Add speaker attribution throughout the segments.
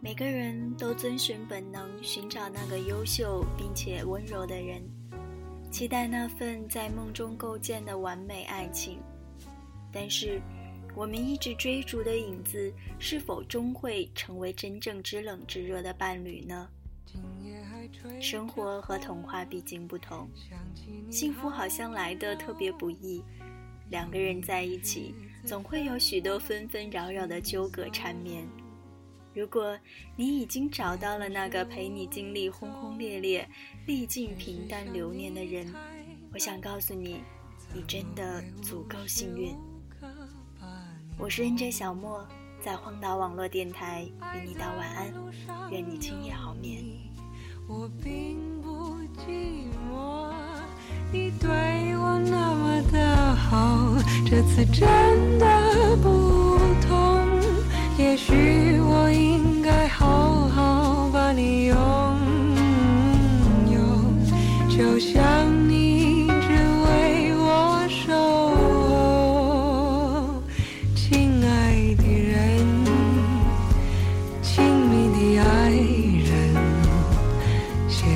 Speaker 1: 每个人都遵循本能，寻找那个优秀并且温柔的人，期待那份在梦中构建的完美爱情。但是，我们一直追逐的影子，是否终会成为真正知冷知热的伴侣呢？生活和童话毕竟不同，幸福好像来的特别不易。两个人在一起，总会有许多纷纷扰扰的纠葛缠绵。如果你已经找到了那个陪你经历轰轰烈烈、历尽平淡流年的人，我想告诉你，你真的足够幸运。我是 NJ 小莫，在荒岛网络电台与你道晚安，愿你今夜好眠。
Speaker 2: 我并不寂寞，你对我那么的好，这次真的不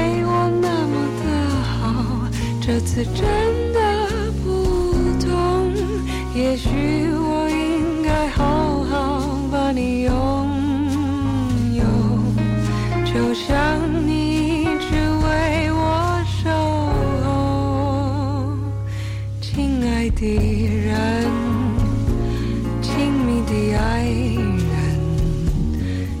Speaker 2: 对我那么的好这次真的不同，也许我应该好好把你拥有，就像你一直为我守候，亲爱的人，